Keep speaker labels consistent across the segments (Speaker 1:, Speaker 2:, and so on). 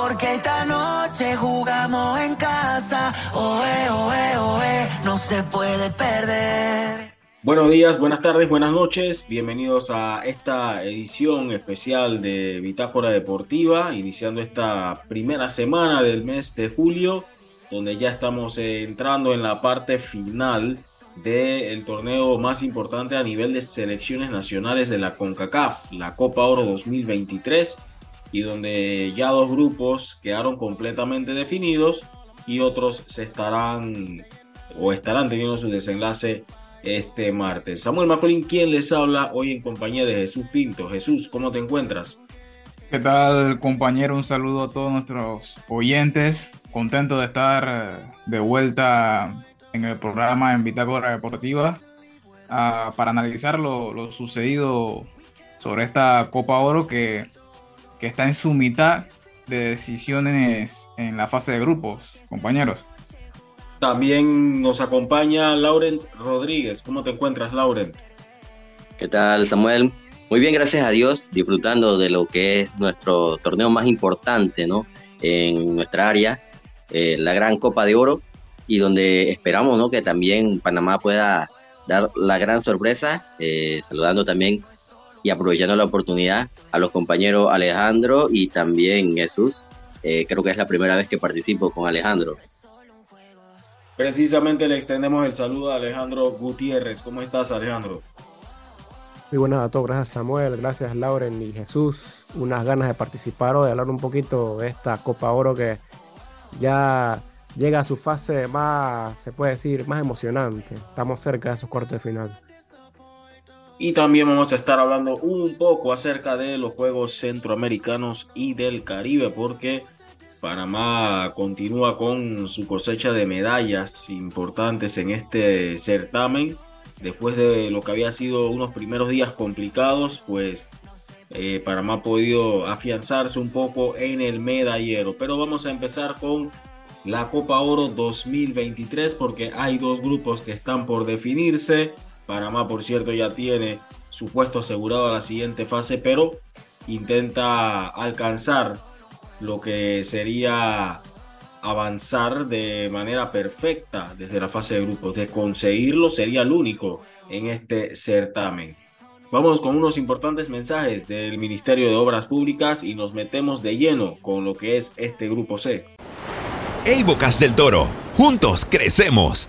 Speaker 1: porque esta noche jugamos en casa. Oe, oe, oe, no se puede perder.
Speaker 2: Buenos días, buenas tardes, buenas noches. Bienvenidos a esta edición especial de Bitácora Deportiva, iniciando esta primera semana del mes de julio, donde ya estamos entrando en la parte final del torneo más importante a nivel de selecciones nacionales de la CONCACAF, la Copa Oro 2023, y donde ya dos grupos quedaron completamente definidos y otros se estarán o estarán teniendo su desenlace este martes. Samuel Macolín, quien les habla hoy en compañía de Jesús Pinto. Jesús, ¿cómo te encuentras?
Speaker 3: ¿Qué tal, compañero? Un saludo a todos nuestros oyentes. Contento de estar de vuelta en el programa en Bitácora Deportiva uh, para analizar lo, sucedido sobre esta Copa Oro que, que está en su mitad de decisiones en la fase de grupos, compañeros.
Speaker 2: También nos acompaña Laurent Rodríguez. ¿Cómo te encuentras, Laurent?
Speaker 4: ¿Qué tal, Samuel? Muy bien, gracias a Dios, disfrutando de lo que es nuestro torneo más importante, ¿no? En nuestra área, eh, la Gran Copa de Oro, y donde esperamos ¿no? que también Panamá pueda dar la gran sorpresa, eh, saludando también y aprovechando la oportunidad a los compañeros Alejandro y también Jesús. Eh, creo que es la primera vez que participo con Alejandro.
Speaker 2: Precisamente le extendemos el saludo a Alejandro Gutiérrez. ¿Cómo estás, Alejandro?
Speaker 5: Muy buenas a todos, gracias Samuel, gracias Lauren y Jesús. Unas ganas de participar o de hablar un poquito de esta Copa Oro que ya llega a su fase más, se puede decir, más emocionante. Estamos cerca de esos cuartos de final.
Speaker 2: Y también vamos a estar hablando un poco acerca de los Juegos Centroamericanos y del Caribe, porque Panamá continúa con su cosecha de medallas importantes en este certamen. Después de lo que había sido unos primeros días complicados, pues eh, Panamá ha podido afianzarse un poco en el medallero. Pero vamos a empezar con la Copa Oro 2023 porque hay dos grupos que están por definirse. Panamá, por cierto, ya tiene su puesto asegurado a la siguiente fase, pero intenta alcanzar lo que sería avanzar de manera perfecta desde la fase de grupos. De conseguirlo sería el único en este certamen. Vamos con unos importantes mensajes del Ministerio de Obras Públicas y nos metemos de lleno con lo que es este grupo C.
Speaker 6: Hey Bocas del Toro, juntos crecemos.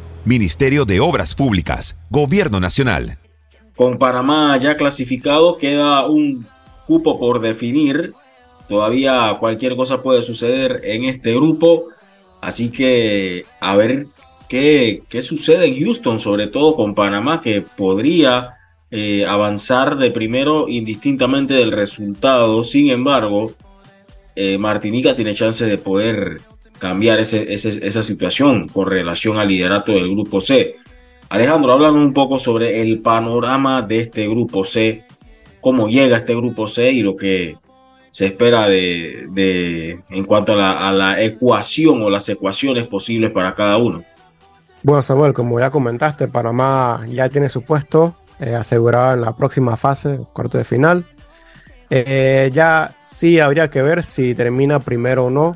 Speaker 6: Ministerio de Obras Públicas, Gobierno Nacional.
Speaker 2: Con Panamá ya clasificado, queda un cupo por definir Todavía cualquier cosa puede suceder en este grupo. Así que a ver qué, qué sucede en Houston, sobre todo con Panamá, que podría eh, avanzar de primero indistintamente del resultado. Sin embargo, eh, Martinica tiene chance de poder cambiar esa situación con relación al liderato del grupo C. Alejandro, háblanos un poco sobre el panorama de este grupo C, cómo llega este grupo C y lo que se espera de, en cuanto a la, ecuación o las ecuaciones posibles para cada uno.
Speaker 5: Bueno, Samuel, como ya comentaste, Panamá ya tiene su puesto eh, asegurado en la próxima fase, cuarto de final. Eh, ya sí habría que ver si termina primero o no,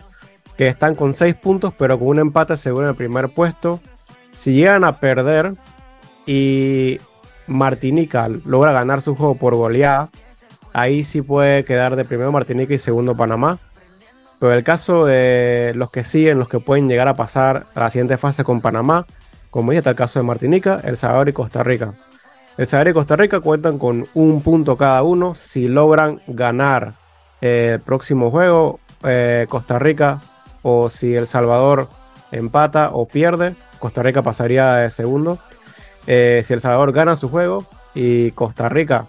Speaker 5: que están con seis puntos, pero con un empate seguro en el primer puesto. Si llegan a perder y Martinica logra ganar su juego por goleada, ahí sí puede quedar de primero Martinica y segundo Panamá. Pero el caso de los que siguen, los que pueden llegar a pasar a la siguiente fase con Panamá, como ya está el caso de Martinica, El Salvador y Costa Rica. El Salvador y Costa Rica cuentan con un punto cada uno. Si logran ganar eh, el próximo juego, eh, Costa Rica, o si El Salvador empata o pierde, Costa Rica pasaría de segundo. Eh, si El Salvador gana su juego y Costa Rica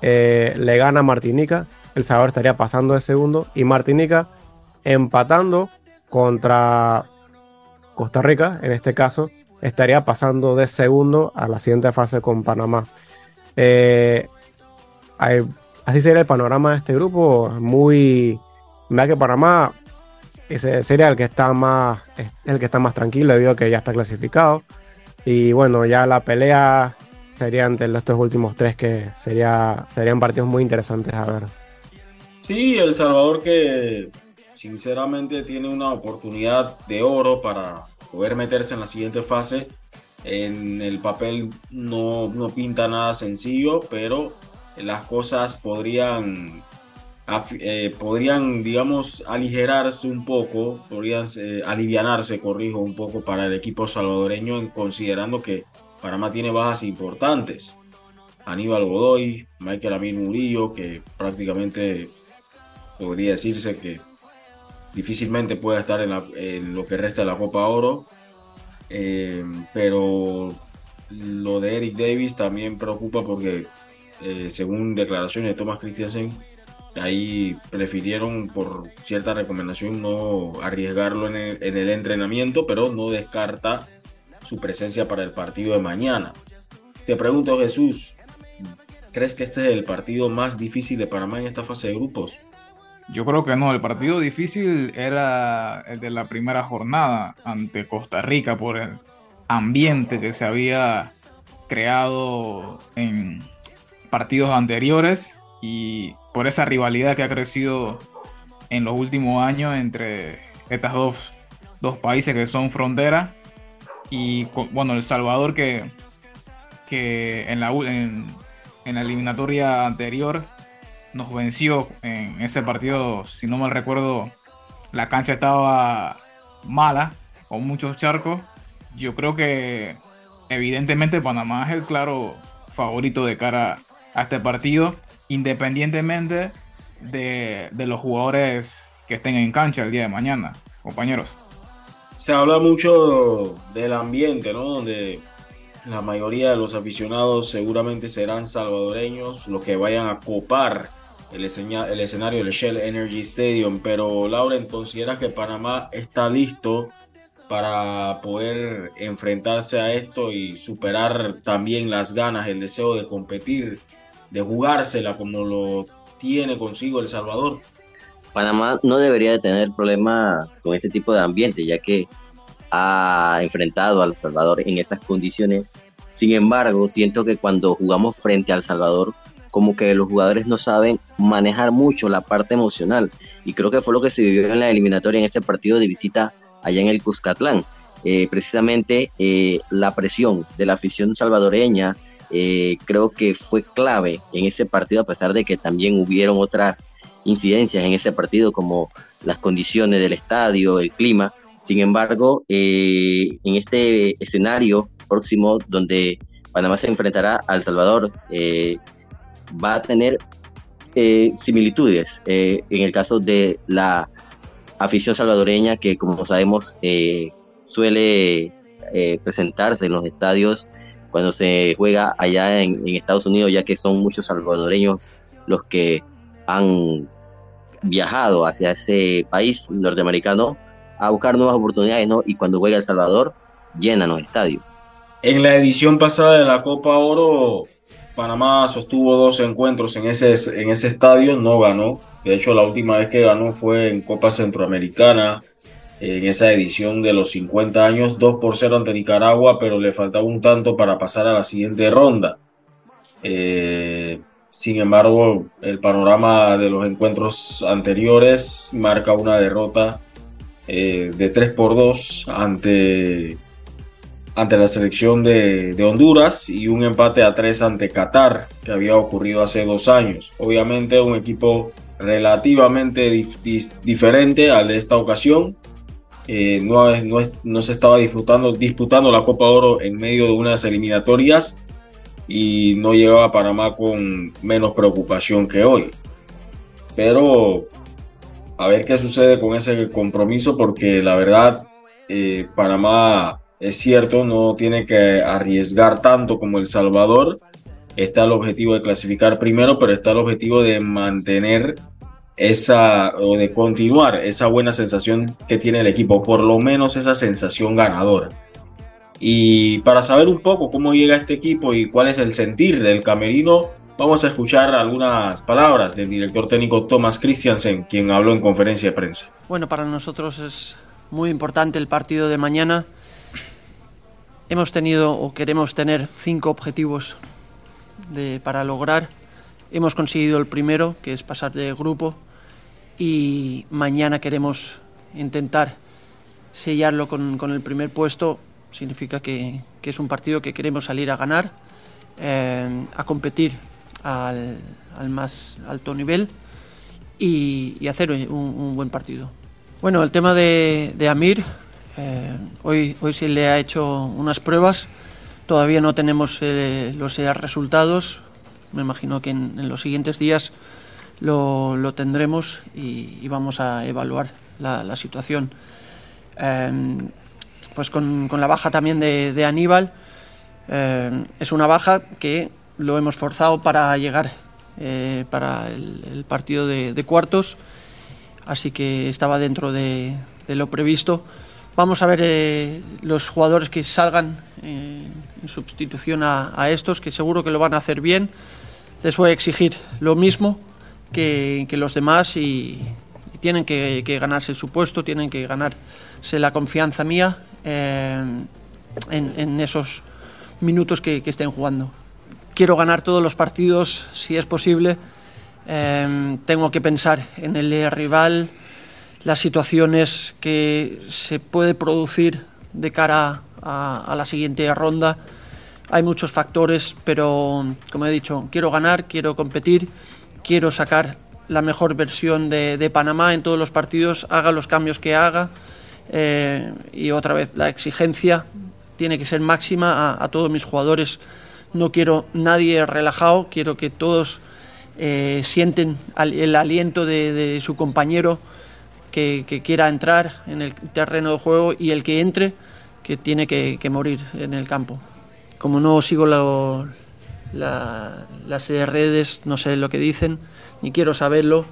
Speaker 5: eh, le gana Martinica, El Salvador estaría pasando de segundo y Martinica empatando contra Costa Rica, en este caso, estaría pasando de segundo a la siguiente fase con Panamá. Eh, así sería el panorama de este grupo. Muy. Vea que Panamá ese sería el que está más el que está más tranquilo debido a que ya está clasificado. Y bueno, ya la pelea sería entre estos últimos tres que sería, serían partidos muy interesantes a ver.
Speaker 2: Sí, El Salvador que sinceramente tiene una oportunidad de oro para poder meterse en la siguiente fase. En el papel no, no pinta nada sencillo, pero las cosas podrían, eh, podrían digamos, aligerarse un poco, podrían eh, alivianarse, corrijo, un poco para el equipo salvadoreño, considerando que Panamá tiene bajas importantes. Aníbal Godoy, Michael Amir Murillo, que prácticamente podría decirse que difícilmente puede estar en, lo que resta de la Copa Oro. Eh, pero lo de Eric Davis también preocupa porque, según declaraciones de Thomas Christiansen, ahí prefirieron por cierta recomendación no arriesgarlo en el, entrenamiento, pero no descarta su presencia para el partido de mañana. Te pregunto, Jesús, ¿crees que este es el partido más difícil de Panamá en esta fase de grupos?
Speaker 3: Yo creo que no, el partido difícil era el de la primera jornada ante Costa Rica por el ambiente que se había creado en partidos anteriores y por esa rivalidad que ha crecido en los últimos años entre estas dos, dos países que son frontera y bueno, El Salvador que, que en, la, en, en la eliminatoria anterior nos venció en ese partido, si no mal recuerdo, la cancha estaba mala, con muchos charcos. Yo creo que evidentemente Panamá es el claro favorito de cara a este partido, independientemente de, de los jugadores que estén en cancha el día de mañana, compañeros.
Speaker 2: Se habla mucho del ambiente, ¿no? Donde la mayoría de los aficionados seguramente serán salvadoreños, los que vayan a copar el, el escenario del Shell Energy Stadium. Pero Lauren, ¿consideras que Panamá está listo para poder enfrentarse a esto y superar también las ganas, el deseo de competir, de jugársela como lo tiene consigo El Salvador?
Speaker 4: Panamá no debería de tener problema con este tipo de ambiente, ya que ha enfrentado al Salvador en esas condiciones. Sin embargo, siento que cuando jugamos frente al Salvador, como que los jugadores no saben manejar mucho la parte emocional. Y creo que fue lo que se vivió en la eliminatoria en este partido de visita allá en el Cuscatlán. Eh, precisamente eh, la presión de la afición salvadoreña eh, creo que fue clave en ese partido, a pesar de que también hubieron otras incidencias en ese partido, como las condiciones del estadio, el clima. Sin embargo, en este escenario próximo donde Panamá se enfrentará al Salvador, va a tener eh, similitudes eh, en el caso de la afición salvadoreña que como sabemos eh, suele presentarse en los estadios cuando se juega allá en, Estados Unidos ya que son muchos salvadoreños los que han viajado hacia ese país norteamericano a buscar nuevas oportunidades ¿no? y cuando juega El Salvador llenan los estadios.
Speaker 2: En la edición pasada de la Copa Oro Panamá sostuvo dos encuentros en ese, en ese estadio, no ganó. De hecho, la última vez que ganó fue en Copa Centroamericana, en esa edición de los 50 años, 2 por 0 ante Nicaragua, pero le faltaba un tanto para pasar a la siguiente ronda. Eh, sin embargo, el panorama de los encuentros anteriores marca una derrota eh, de 3 por 2 ante ante la selección de, Honduras y un empate a tres ante Qatar, que había ocurrido hace dos años. Obviamente un equipo relativamente diferente al de esta ocasión. Eh, no, no, se estaba disputando, disputando la Copa Oro en medio de unas eliminatorias y no llegaba Panamá con menos preocupación que hoy. Pero a ver qué sucede con ese compromiso porque la verdad eh, Panamá es cierto, no tiene que arriesgar tanto como El Salvador. Está el objetivo de clasificar primero, pero está el objetivo de mantener esa o de continuar esa buena sensación que tiene el equipo, por lo menos esa sensación ganadora. Y para saber un poco cómo llega este equipo y cuál es el sentir del camerino, vamos a escuchar algunas palabras del director técnico Thomas Christiansen, quien habló en conferencia de prensa.
Speaker 7: Bueno, para nosotros es muy importante el partido de mañana. Hemos tenido o queremos tener cinco objetivos de, para lograr. Hemos conseguido el primero, que es pasar de grupo, y mañana queremos intentar sellarlo con, el primer puesto. Significa que, es un partido que queremos salir a ganar, eh, a competir al, más alto nivel y, hacer un, buen partido. Bueno, el tema de, de Amir, eh, hoy, hoy se le ha hecho unas pruebas, todavía no tenemos eh, los resultados, me imagino que en, los siguientes días lo, lo tendremos y, vamos a evaluar la, situación. Eh, pues con, con, la baja también de, Aníbal, eh, es una baja que lo hemos forzado para llegar eh, para el, partido de, cuartos así que estaba dentro de, lo previsto. Vamos a ver eh, los jugadores que salgan eh, en sustitución a, estos, que seguro que lo van a hacer bien. Les voy a exigir lo mismo que, los demás y, tienen que, ganarse su puesto, tienen que ganarse la confianza mía en, esos minutos que, estén jugando. Quiero ganar todos los partidos, si es posible. Eh, tengo que pensar en el rival, las situaciones que se puede producir de cara a, la siguiente ronda. Hay muchos factores, pero como he dicho, quiero ganar, quiero competir, quiero sacar la mejor versión de, Panamá en todos los partidos, haga los cambios que haga. Eh, y otra vez, la exigencia tiene que ser máxima a, todos mis jugadores. No quiero nadie relajado, quiero que todos eh, sienten el aliento de, su compañero que, quiera entrar en el terreno de juego y el que entre que tiene que morir en el campo. Como no sigo las redes, no sé lo que dicen, ni quiero saberlo,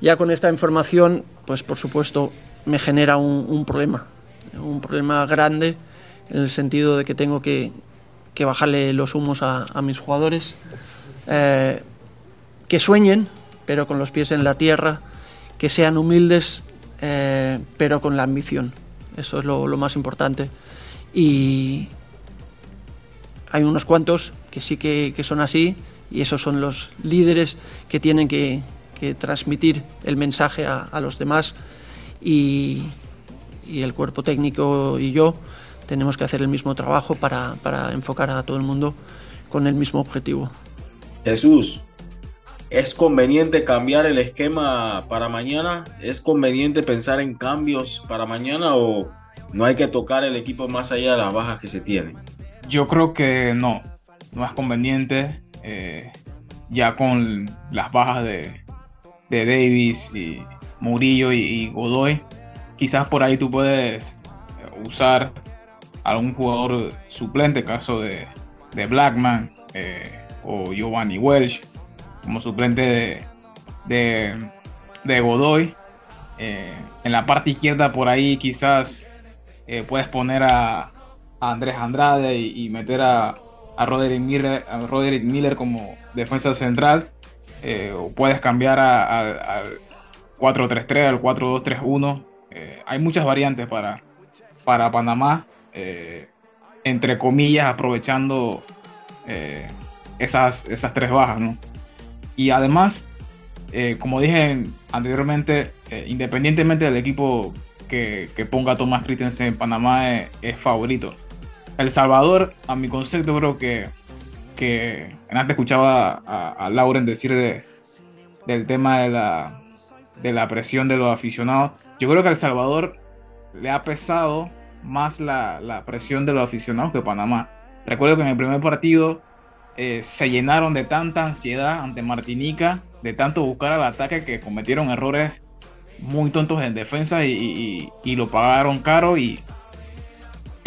Speaker 7: ya con esta información, pues por supuesto me genera un, problema, un problema grande en el sentido de que tengo que, bajarle los humos a, a mis jugadores. Eh, que sueñen, pero con los pies en la tierra, que sean humildes, eh, pero con la ambición. Eso es lo, lo, más importante. Y hay unos cuantos que sí que, que, son así, y esos son los líderes que tienen que, que transmitir el mensaje a, a los demás. Y, y, el cuerpo técnico y yo tenemos que hacer el mismo trabajo para, para enfocar a todo el mundo con el mismo objetivo.
Speaker 2: Jesús, ¿Es conveniente cambiar el esquema para mañana? ¿Es conveniente pensar en cambios para mañana o no hay que tocar el equipo más allá de las bajas que se tienen?
Speaker 3: Yo creo que no, no es conveniente. Eh, ya con las bajas de, de Davis y Murillo y, Godoy, quizás por ahí tú puedes usar algún jugador suplente, caso de, de Blackman eh, o Giovanni Welsh como suplente de, de, Godoy. Eh, en la parte izquierda por ahí quizás puedes poner a, a, Andrés Andrade y, y meter a, a, Roderick Miller, a, Roderick Miller, como defensa central. Eh, o puedes cambiar al 4-3-3, al 4-2-3-1. Eh, hay muchas variantes para, para Panamá. Eh, entre comillas, aprovechando esas, esas tres bajas, ¿no? Y además, eh, como dije anteriormente, eh, independientemente del equipo que, que ponga Tomás Christensen en Panamá, es, favorito. El Salvador, a mi concepto, creo que, que antes escuchaba a, Lauren decir de, del tema de la, de la presión de los aficionados. Yo creo que a El Salvador le ha pesado más la, la presión de los aficionados que Panamá. Recuerdo que en el primer partido eh, se llenaron de tanta ansiedad ante Martinica, de tanto buscar al ataque que cometieron errores muy tontos en defensa y, y, y lo pagaron caro y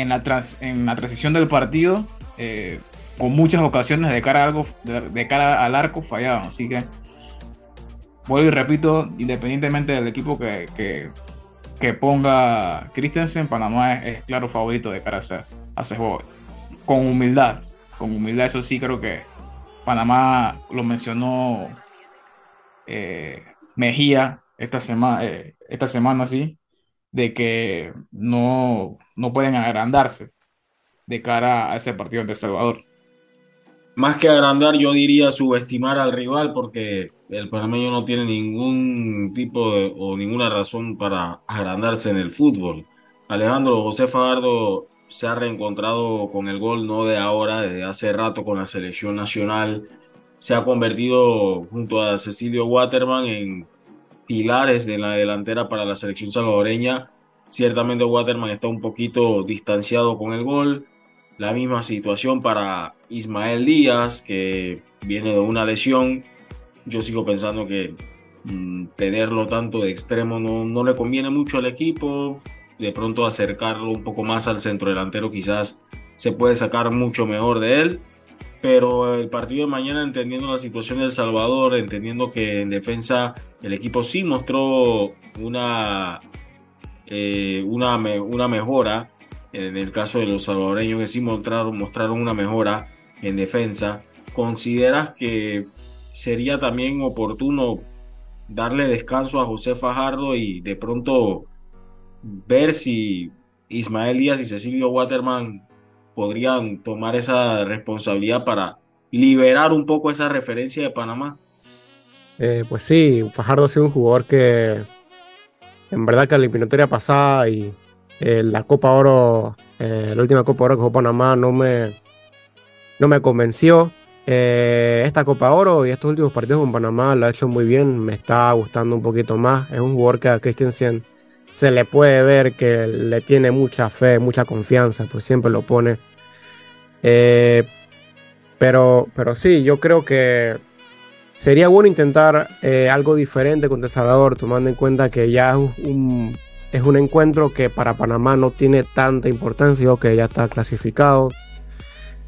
Speaker 3: en la, trans, en la transición del partido eh, con muchas ocasiones de cara, algo, de, cara al arco fallaban. Así que vuelvo y repito, independientemente del equipo que, que, ponga Christensen, Panamá es, claro favorito de cara a ese, juego. Con humildad, con humildad, eso sí creo que Panamá lo mencionó eh, Mejía esta semana, eh, esta semana sí, de que no, no pueden agrandarse de cara a ese partido de Salvador.
Speaker 2: Más que agrandar, yo diría subestimar al rival porque el panameño no tiene ningún tipo de, o ninguna razón para agrandarse en el fútbol. Alejandro José Fagardo se ha reencontrado con el gol no de ahora, de hace rato con la selección nacional. Se ha convertido junto a Cecilio Waterman en pilares de la delantera para la selección salvadoreña. Ciertamente Waterman está un poquito distanciado con el gol. La misma situación para Ismael Díaz, que viene de una lesión. Yo sigo pensando que mm, tenerlo tanto de extremo no, no le conviene mucho al equipo. De pronto acercarlo un poco más al centro delantero quizás se puede sacar mucho mejor de él. Pero el partido de mañana, entendiendo la situación de El Salvador, entendiendo que en defensa el equipo sí mostró una, eh, una, una mejora, en el caso de los salvadoreños que sí mostraron, mostraron una mejora en defensa, ¿consideras que sería también oportuno darle descanso a José Fajardo y de pronto ver si Ismael Díaz y Cecilio Waterman podrían tomar esa responsabilidad para liberar un poco esa referencia de Panamá?
Speaker 5: Eh, pues sí, Fajardo ha sido un jugador que en verdad que la eliminatoria pasada y eh, la Copa Oro, eh, la última Copa Oro que jugó Panamá no me, no me convenció. Esta Copa Oro y estos últimos partidos con Panamá lo ha hecho muy bien, me está gustando un poquito más. Es un jugador que a Christensen se le puede ver que le tiene mucha fe, mucha confianza, pues siempre lo pone. pero, pero sí, yo creo que sería bueno intentar algo diferente con El Salvador, tomando en cuenta que ya es un, encuentro que para Panamá no tiene tanta importancia o que ya está clasificado.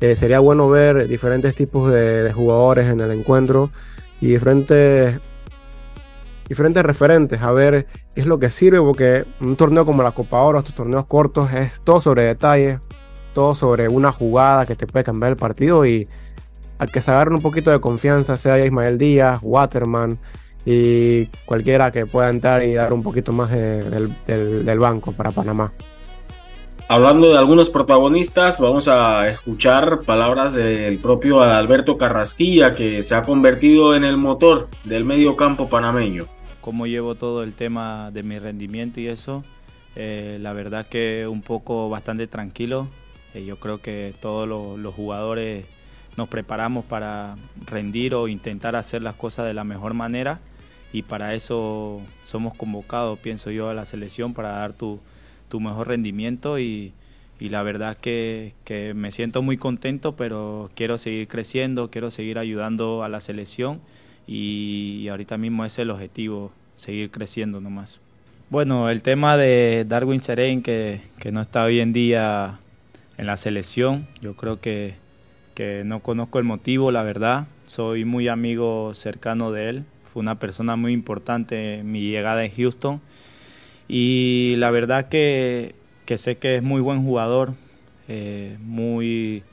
Speaker 5: Eh, sería bueno ver diferentes tipos de, jugadores en el encuentro y diferentes referentes, a ver qué es lo que sirve, porque un torneo como la Copa Oro, estos torneos cortos, es todo sobre detalles, todo sobre una jugada que te puede cambiar el partido y al que se agarren un poquito de confianza, sea Ismael Díaz, Waterman, y cualquiera que pueda entrar y dar un poquito más del, banco para Panamá.
Speaker 2: Hablando de algunos protagonistas, vamos a escuchar palabras del propio Alberto Carrasquilla, que se ha convertido en el motor del medio campo panameño.
Speaker 8: Cómo llevo todo el tema de mi rendimiento y eso, eh, la verdad que un poco bastante tranquilo. Eh, yo creo que todos los jugadores nos preparamos para rendir o intentar hacer las cosas de la mejor manera. Y para eso somos convocados, pienso yo, a la selección para dar tu, mejor rendimiento. Y, la verdad que, que, me siento muy contento, pero quiero seguir creciendo, quiero seguir ayudando a la selección. Y, ahorita mismo es el objetivo, seguir creciendo nomás. Bueno, el tema de Darwin Seren, que, que no está hoy en día en la selección, yo creo que, que no conozco el motivo, la verdad, soy muy amigo cercano de él, fue una persona muy importante en mi llegada en Houston. Y la verdad que, sé que es muy buen jugador, eh, muy,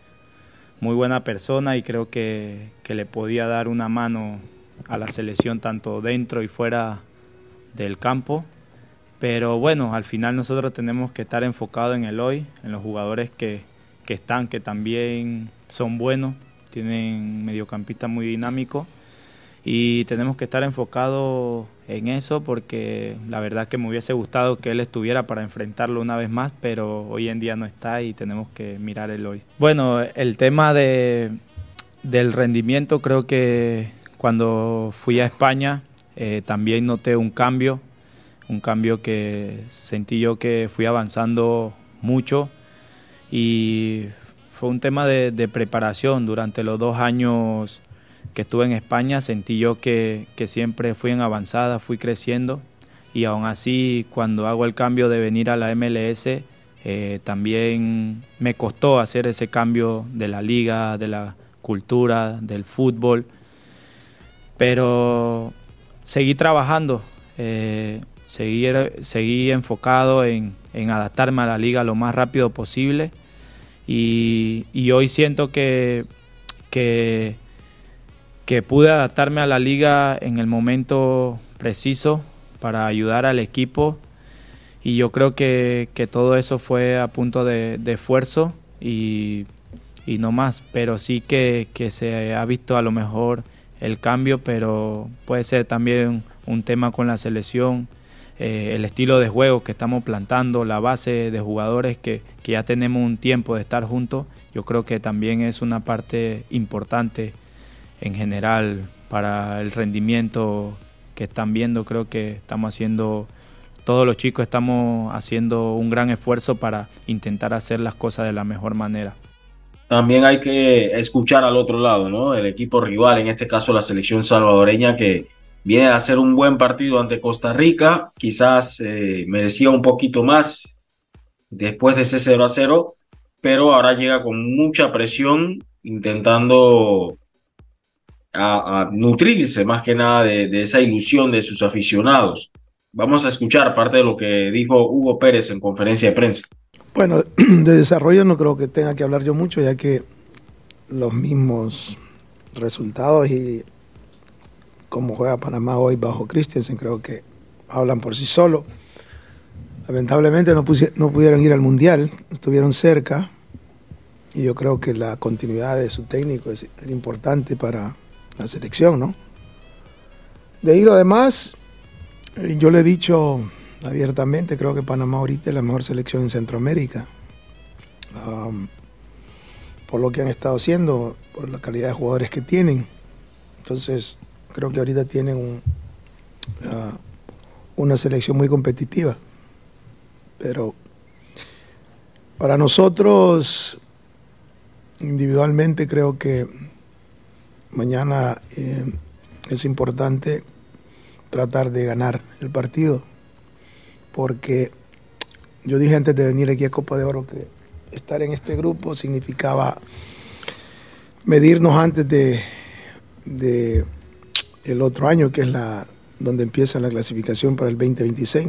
Speaker 8: muy buena persona y creo que, le podía dar una mano a la selección tanto dentro y fuera del campo. Pero bueno, al final nosotros tenemos que estar enfocados en el hoy, en los jugadores que, que están, que también son buenos, tienen mediocampistas muy dinámicos y tenemos que estar enfocados en eso porque la verdad que me hubiese gustado que él estuviera para enfrentarlo una vez más, pero hoy en día no está y tenemos que mirar el hoy. Bueno, el tema de, del rendimiento creo que cuando fui a España eh, también noté un cambio, un cambio que sentí yo que fui avanzando mucho y fue un tema de, preparación. Durante los dos años que estuve en España sentí yo que, siempre fui en avanzada, fui creciendo. Y aún así cuando hago el cambio de venir a la MLS eh, también me costó hacer ese cambio de la liga, de la cultura, del fútbol, pero seguí trabajando, eh, seguí, enfocado en, adaptarme a la liga lo más rápido posible y, hoy siento que, que, que pude adaptarme a la liga en el momento preciso para ayudar al equipo. Y yo creo que, todo eso fue a punto de, esfuerzo y, no más, pero sí que, se ha visto a lo mejor el cambio, pero puede ser también un tema con la selección, eh, el estilo de juego que estamos plantando, la base de jugadores que, que ya tenemos un tiempo de estar juntos, yo creo que también es una parte importante en general para el rendimiento que están viendo, creo que estamos haciendo todos los chicos estamos haciendo un gran esfuerzo para intentar hacer las cosas de la mejor manera.
Speaker 2: También hay que escuchar al otro lado, ¿no? El equipo rival, en este caso la selección salvadoreña, que viene a hacer un buen partido ante Costa Rica, quizás eh, merecía un poquito más después de ese 0 a 0, pero ahora llega con mucha presión, intentando a, nutrirse más que nada de esa ilusión de sus aficionados. Vamos a escuchar parte de lo que dijo Hugo Pérez en conferencia de prensa.
Speaker 9: Bueno, de desarrollo no creo que tenga que hablar yo mucho, ya que los mismos resultados y cómo juega Panamá hoy bajo Christensen creo que hablan por sí solo. Lamentablemente no, pudieron ir al Mundial, estuvieron cerca y yo creo que la continuidad de su técnico es, importante para la selección, ¿no? De ahí lo demás, eh, yo le he dicho abiertamente, creo que Panamá ahorita es la mejor selección en Centroamérica. por lo que han estado haciendo, por la calidad de jugadores que tienen. Entonces, creo que ahorita tienen una selección muy competitiva. Pero para nosotros, individualmente, creo que mañana eh, es importante tratar de ganar el partido. Porque yo dije antes de venir aquí a Copa de Oro que estar en este grupo significaba medirnos antes de el otro año, que es la donde empieza la clasificación para el 2026,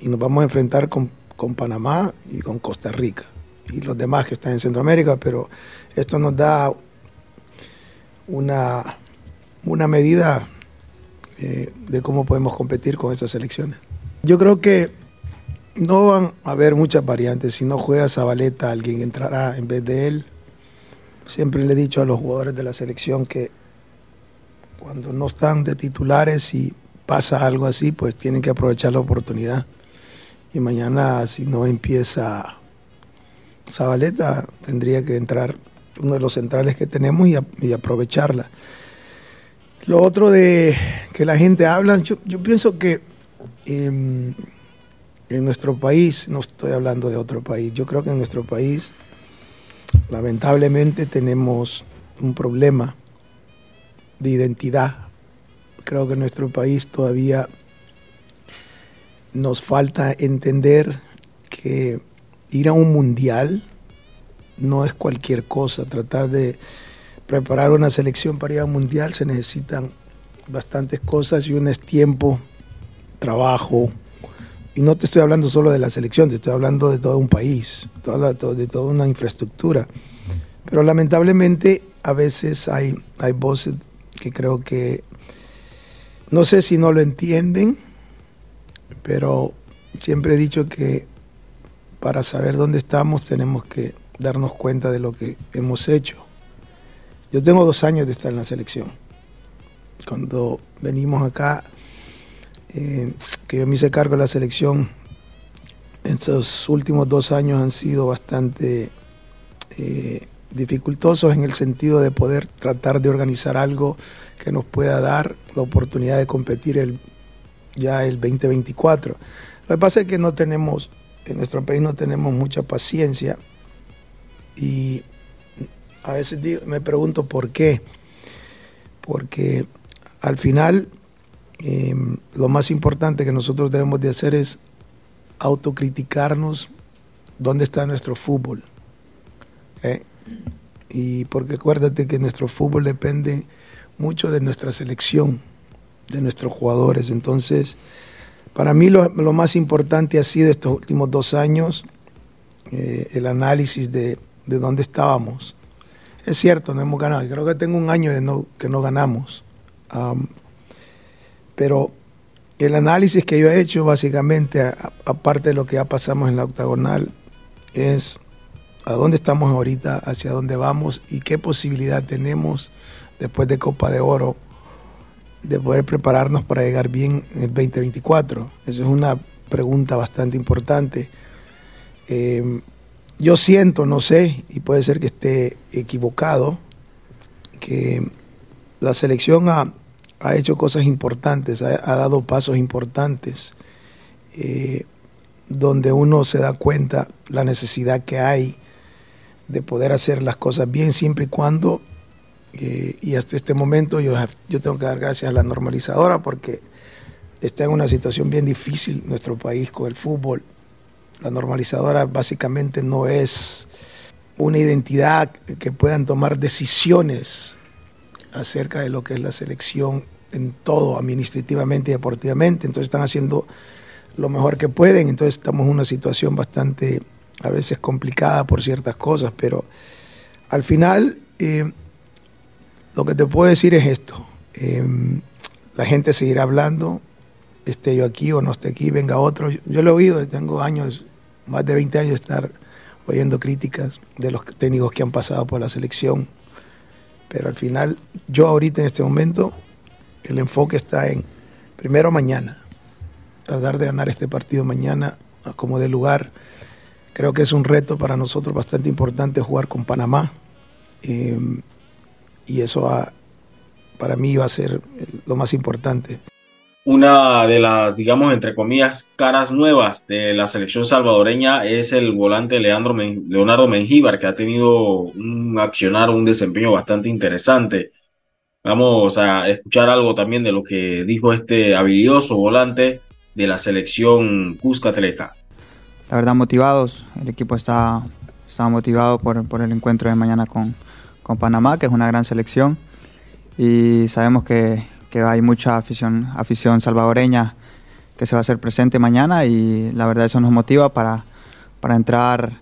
Speaker 9: y nos vamos a enfrentar con, con Panamá y con Costa Rica y los demás que están en Centroamérica, pero esto nos da una, una medida eh, de cómo podemos competir con esas selecciones. Yo creo que no van a haber muchas variantes. Si no juega Zabaleta, alguien entrará en vez de él. Siempre le he dicho a los jugadores de la selección que cuando no están de titulares y pasa algo así, pues tienen que aprovechar la oportunidad. Y mañana, si no empieza Zabaleta, tendría que entrar uno de los centrales que tenemos y aprovecharla. Lo otro de que la gente habla, yo, pienso que em, en nuestro país, no estoy hablando de otro país, yo creo que en nuestro país lamentablemente tenemos un problema de identidad. Creo que en nuestro país todavía nos falta entender que ir a un mundial no es cualquier cosa, tratar de preparar una selección para ir al mundial se necesitan bastantes cosas y un es tiempo, trabajo. Y no te estoy hablando solo de la selección, te estoy hablando de todo un país, de toda una infraestructura. Pero lamentablemente a veces hay, hay voces que creo que, no sé si no lo entienden, pero siempre he dicho que para saber dónde estamos tenemos que darnos cuenta de lo que hemos hecho. Yo tengo dos años de estar en la selección. Cuando venimos acá, eh, que yo me hice cargo de la selección, estos últimos dos años han sido bastante eh, dificultosos en el sentido de poder tratar de organizar algo que nos pueda dar la oportunidad de competir el, ya el 2024. Lo que pasa es que no tenemos, en nuestro país no tenemos mucha paciencia y a veces me pregunto por qué. Porque al final em, lo más importante que nosotros debemos de hacer es autocriticarnos dónde está nuestro fútbol. ¿eh? Y porque acuérdate que nuestro fútbol depende mucho de nuestra selección. de nuestros jugadores. Entonces, para mí lo, más importante ha sido estos últimos dos años eh, el análisis de, de, dónde estábamos. Es cierto, no hemos ganado. Creo que tengo un año de no, que no ganamos. pero el análisis que yo he hecho, básicamente, aparte de lo que ya pasamos en la octagonal, es a dónde estamos ahorita, hacia dónde vamos y qué posibilidad tenemos después de Copa de Oro de poder prepararnos para llegar bien en el 2024. Esa es una pregunta bastante importante. Eh, yo siento, no sé, y puede ser que esté equivocado, que la selección ha, hecho cosas importantes, ha, dado pasos importantes, eh, donde uno se da cuenta la necesidad que hay de poder hacer las cosas bien siempre y cuando, eh, y hasta este momento yo, yo tengo que dar gracias a la normalizadora porque está en una situación bien difícil nuestro país con el fútbol. La normalizadora básicamente no es una identidad que puedan tomar decisiones acerca de lo que es la selección en todo, administrativamente y deportivamente. Entonces están haciendo lo mejor que pueden. Entonces estamos en una situación bastante, a veces complicada por ciertas cosas, pero al final eh, lo que te puedo decir es esto. Eh, la gente seguirá hablando, esté yo aquí o no esté aquí, venga otro. Yo lo he oído, tengo años, más de 20 años de estar oyendo críticas de los técnicos que han pasado por la selección pero al final, yo ahorita en este momento, el enfoque está en, primero mañana, tratar de ganar este partido mañana como de lugar. Creo que es un reto para nosotros bastante importante jugar con Panamá. Em, y eso para mí va a ser lo más importante
Speaker 2: una de las, digamos, entre comillas, caras nuevas de la selección salvadoreña es el volante Leandro Leonardo Mengíbar, que ha tenido un accionar, un desempeño bastante interesante. Vamos a escuchar algo también de lo que dijo este habilidoso volante de la selección Cuscatleca.
Speaker 10: La verdad, motivados. El equipo está, está motivado por, por el encuentro de mañana con, con Panamá, que es una gran selección. Y sabemos que que hay mucha afición, afición salvadoreña que se va a hacer presente mañana y la verdad eso nos motiva para, para entrar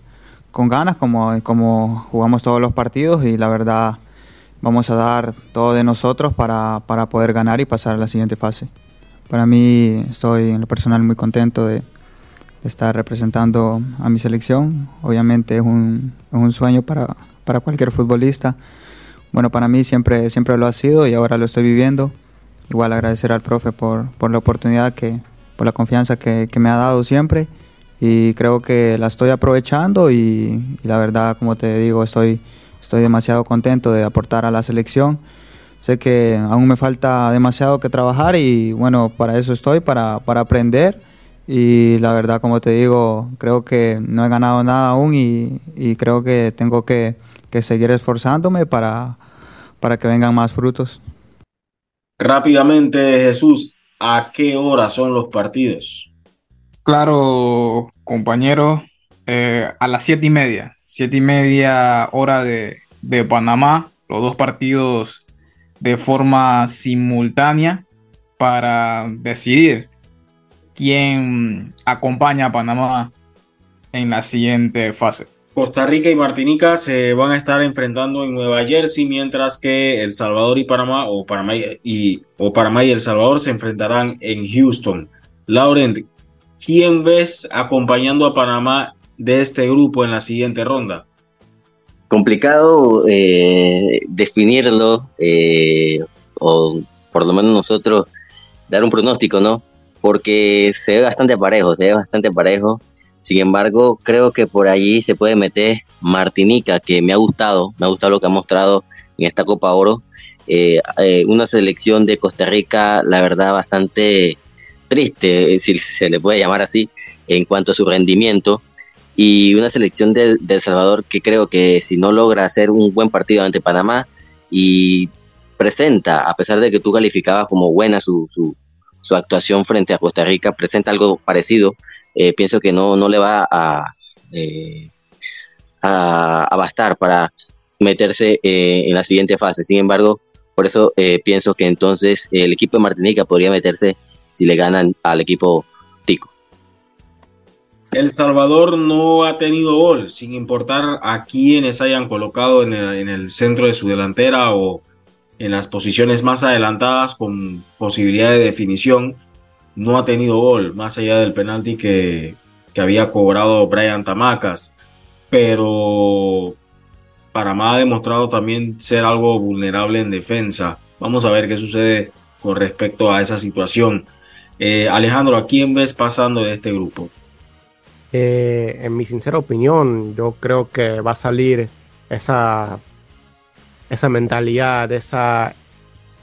Speaker 10: con ganas como, como jugamos todos los partidos y la verdad vamos a dar todo de nosotros para, para poder ganar y pasar a la siguiente fase. Para mí estoy en lo personal muy contento de, estar representando a mi selección. Obviamente es un, es un sueño para, para cualquier futbolista. Bueno, para mí siempre, siempre lo ha sido y ahora lo estoy viviendo igual agradecer al profe por, por la oportunidad, que, por la confianza que, que, me ha dado siempre y creo que la estoy aprovechando y, la verdad, como te digo, estoy, estoy demasiado contento de aportar a la selección. Sé que aún me falta demasiado que trabajar y bueno, para eso estoy, para, para aprender y la verdad, como te digo, creo que no he ganado nada aún y, y creo que tengo que, que seguir esforzándome para, para que vengan más frutos.
Speaker 2: Rápidamente, Jesús, ¿a qué hora son los partidos?
Speaker 3: Claro, compañero, eh, a las siete y media, siete y media hora de, de Panamá, los dos partidos de forma simultánea para decidir quién acompaña a Panamá en la siguiente fase.
Speaker 2: Costa Rica y Martinica se van a estar enfrentando en Nueva Jersey, mientras que El Salvador y Panamá, o Panamá y, o Panamá y El Salvador se enfrentarán en Houston. Laurent, ¿quién ves acompañando a Panamá de este grupo en la siguiente ronda?
Speaker 4: Complicado eh, definirlo, eh, o por lo menos nosotros dar un pronóstico, ¿no? Porque se ve bastante parejo, se ve bastante parejo. Sin embargo, creo que por allí se puede meter Martinica, que me ha gustado, me ha gustado lo que ha mostrado en esta Copa Oro. Eh, eh, una selección de Costa Rica, la verdad, bastante triste, si se le puede llamar así, en cuanto a su rendimiento. Y una selección de, El Salvador que creo que si no logra hacer un buen partido ante Panamá y presenta, a pesar de que tú calificabas como buena su, su actuación frente a Costa Rica, presenta algo parecido eh, pienso que no, no le va eh, a, a, bastar para meterse eh, en la siguiente fase. Sin embargo, Por eso pienso que entonces el equipo de Martinica podría meterse si le ganan al equipo Tico.
Speaker 2: El Salvador no ha tenido gol, sin importar a quienes hayan colocado en el, en el, centro de su delantera o en las posiciones más adelantadas con posibilidad de definición. No ha tenido gol, más allá del penalti que, que había cobrado Brian Tamacas. Pero Panamá ha demostrado también ser algo vulnerable en defensa. Vamos a ver qué sucede con respecto a esa situación. Eh, Alejandro, ¿a quién ves pasando de este grupo?
Speaker 5: Eh, en mi sincera opinión, yo creo que va a salir esa, esa mentalidad, esa,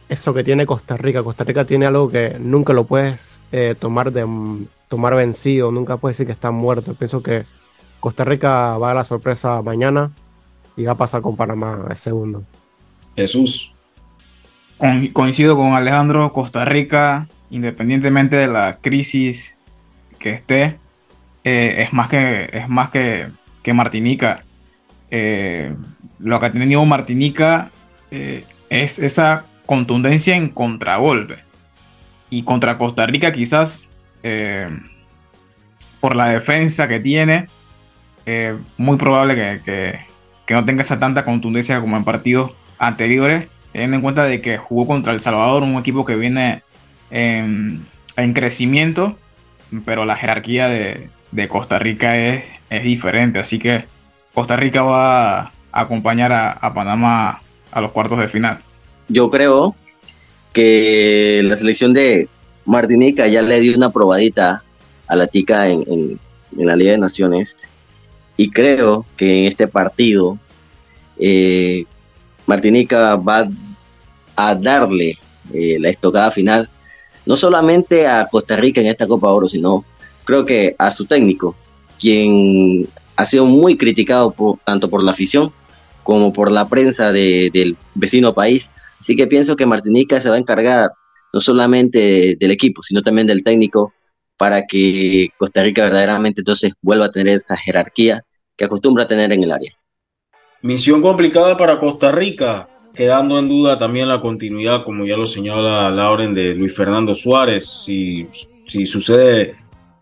Speaker 5: eso que tiene Costa Rica. Costa Rica tiene algo que nunca lo puedes eh, tomar, de, tomar vencido, nunca puedes decir que está muerto. Pienso que Costa Rica va a la sorpresa mañana y va a pasar con Panamá el segundo.
Speaker 2: Jesús.
Speaker 3: coincido con Alejandro, Costa Rica, independientemente de la crisis que esté, eh, es más que, es más que, que Martinica. Eh, lo que ha tenido Martinica eh, es esa contundencia en contragolpe. Y contra Costa Rica quizás por la defensa que tiene, muy probable que, que, que no tenga esa tanta contundencia como en partidos anteriores, teniendo en cuenta de que jugó contra El Salvador, un equipo que viene en, en crecimiento, pero la jerarquía de, de Costa Rica es, es, diferente, así que Costa Rica va a acompañar a, a, Panamá a los cuartos de final.
Speaker 4: Yo creo que la selección de Martinica ya le dio una probadita a la tica en, en, la Liga de Naciones y creo que en este partido eh, Martinica va a darle eh, la estocada final, no solamente a Costa Rica en esta Copa Oro, sino creo que a su técnico, quien ha sido muy criticado tanto por la afición como por la prensa de, del vecino país. Así que pienso que Martinica se va a encargar no solamente del equipo, sino también del técnico para que Costa Rica verdaderamente entonces vuelva a tener esa jerarquía que acostumbra a tener en el área.
Speaker 2: Misión complicada para Costa Rica, quedando en duda también la continuidad, como ya lo señala Lauren, de Luis Fernando Suárez, si, si sucede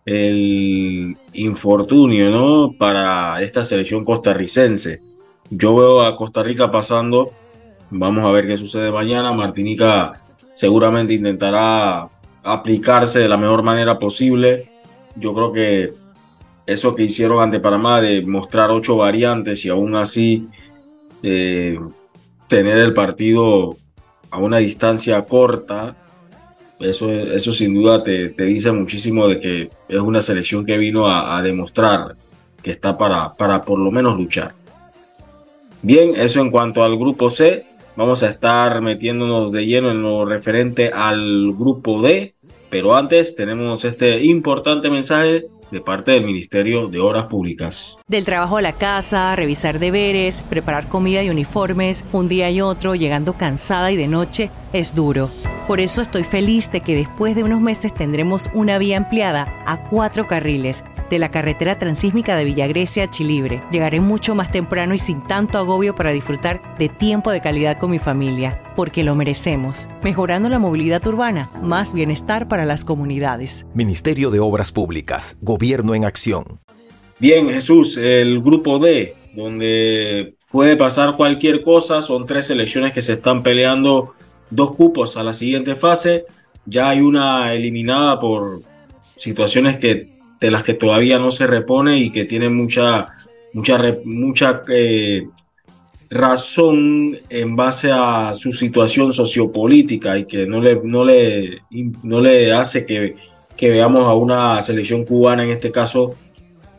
Speaker 2: el infortunio, ¿no? Para esta selección costarricense. Yo veo a Costa Rica pasando, vamos a ver qué sucede mañana. Martinica seguramente intentará aplicarse de la mejor manera posible. Yo creo que eso que hicieron ante Panamá de mostrar ocho variantes y aún así eh, tener el partido a una distancia corta, eso, eso sin duda te, te, dice muchísimo de que es una selección que vino a, demostrar que está para, para por lo menos luchar. Bien, eso en cuanto al grupo C. Vamos a estar metiéndonos de lleno en lo referente al grupo D. Pero antes tenemos este importante mensaje de parte del Ministerio de Obras Públicas.
Speaker 11: Del trabajo a la casa, revisar deberes, preparar comida y uniformes, un día y otro, llegando cansada y de noche, es duro. Por eso estoy feliz de que después de unos meses tendremos una vía ampliada a cuatro carriles de la carretera transísmica de Villagrecia a Chilibre. Llegaré mucho más temprano y sin tanto agobio para disfrutar de tiempo de calidad con mi familia, porque lo merecemos. Mejorando la movilidad urbana, más bienestar para las comunidades.
Speaker 12: Ministerio de Obras Públicas, Gobierno en Acción.
Speaker 2: Bien, Jesús, el grupo D, donde puede pasar cualquier cosa, son tres selecciones que se están peleando dos cupos a la siguiente fase. Ya hay una eliminada por situaciones que de las que todavía no se repone y que tiene mucha, mucha, mucha eh, razón en base a su situación sociopolítica y que no le, no le, no le hace que, que veamos a una selección cubana, en este caso,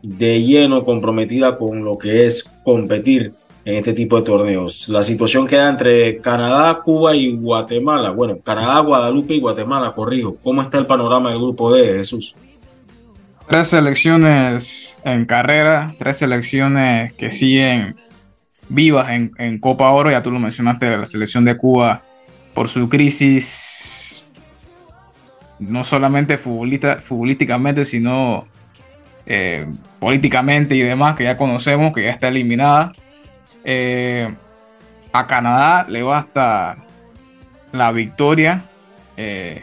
Speaker 2: de lleno comprometida con lo que es competir en este tipo de torneos. La situación queda entre Canadá, Cuba y Guatemala. Bueno, Canadá, Guadalupe y Guatemala, corrijo. ¿Cómo está el panorama del grupo D, Jesús?
Speaker 3: Tres selecciones en carrera, tres selecciones que siguen vivas en, en, Copa Oro. Ya tú lo mencionaste, la selección de Cuba por su crisis, no solamente futbolista, futbolísticamente, sino eh, políticamente y demás, que ya conocemos, que ya está eliminada. Eh, a Canadá le basta la victoria, eh,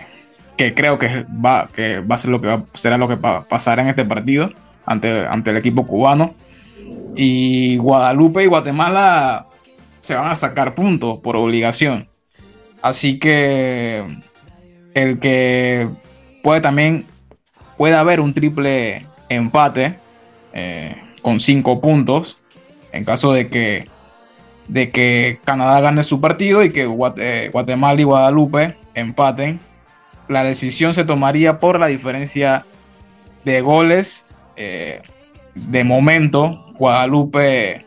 Speaker 3: que creo que va, que va a ser lo que va, será lo que pasará en este partido ante, ante el equipo cubano. Y Guadalupe y Guatemala se van a sacar puntos por obligación. Así que el que puede también puede haber un triple empate eh, con cinco puntos en caso de que de que Canadá gane su partido y que Guatemala y Guadalupe empaten. La decisión se tomaría por la diferencia de goles. Eh, de momento, Guadalupe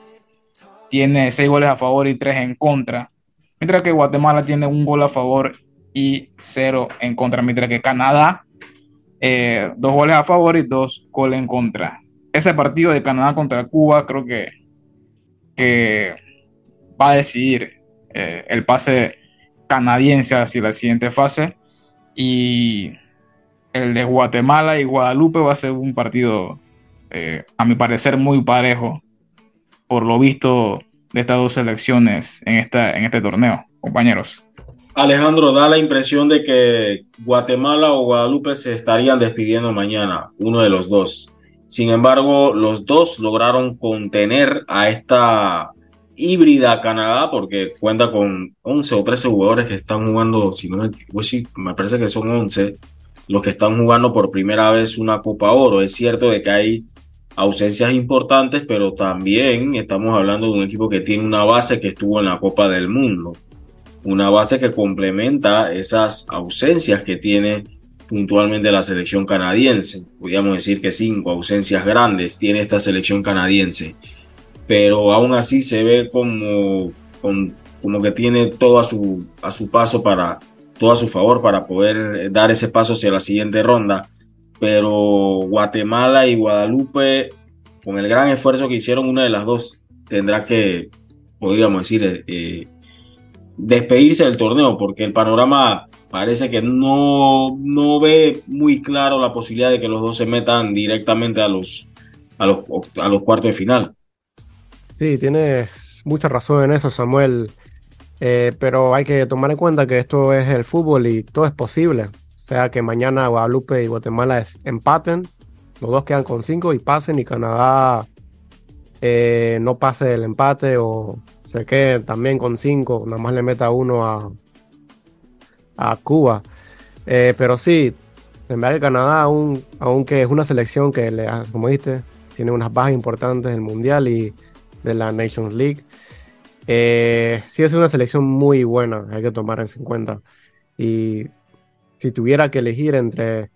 Speaker 3: tiene seis goles a favor y tres en contra. Mientras que Guatemala tiene un gol a favor y cero en contra. Mientras que Canadá, eh, dos goles a favor y dos goles en contra. Ese partido de Canadá contra Cuba creo que, que va a decidir eh, el pase canadiense hacia la siguiente fase. Y el de Guatemala y Guadalupe va a ser un partido, eh, a mi parecer, muy parejo, por lo visto de estas dos selecciones en, esta, en este torneo, compañeros.
Speaker 2: Alejandro, da la impresión de que Guatemala o Guadalupe se estarían despidiendo mañana, uno de los dos. Sin embargo, los dos lograron contener a esta híbrida Canadá porque cuenta con 11 o 13 jugadores que están jugando, si no me me parece que son 11 los que están jugando por primera vez una Copa Oro. Es cierto de que hay ausencias importantes, pero también estamos hablando de un equipo que tiene una base que estuvo en la Copa del Mundo. Una base que complementa esas ausencias que tiene puntualmente la selección canadiense. Podríamos decir que cinco ausencias grandes tiene esta selección canadiense pero aún así se ve como, como que tiene todo a su, a su paso para, todo a su favor para poder dar ese paso hacia la siguiente ronda. Pero Guatemala y Guadalupe, con el gran esfuerzo que hicieron, una de las dos tendrá que, podríamos decir, eh, eh, despedirse del torneo, porque el panorama parece que no, no ve muy claro la posibilidad de que los dos se metan directamente a los, a los, a los cuartos de final.
Speaker 5: Sí, tienes mucha razón en eso, Samuel. Eh, pero hay que tomar en cuenta que esto es el fútbol y todo es posible. O sea que mañana Guadalupe y Guatemala empaten, los dos quedan con cinco y pasen y Canadá eh, no pase el empate o se quede también con cinco, nada más le meta uno a, a Cuba. Eh, pero sí, en verdad que Canadá, aunque es una selección que, le, como dijiste, tiene unas bajas importantes en el Mundial y de la Nations League. Eh, sí es una selección muy buena, hay que tomar en cuenta. Y si tuviera que elegir entre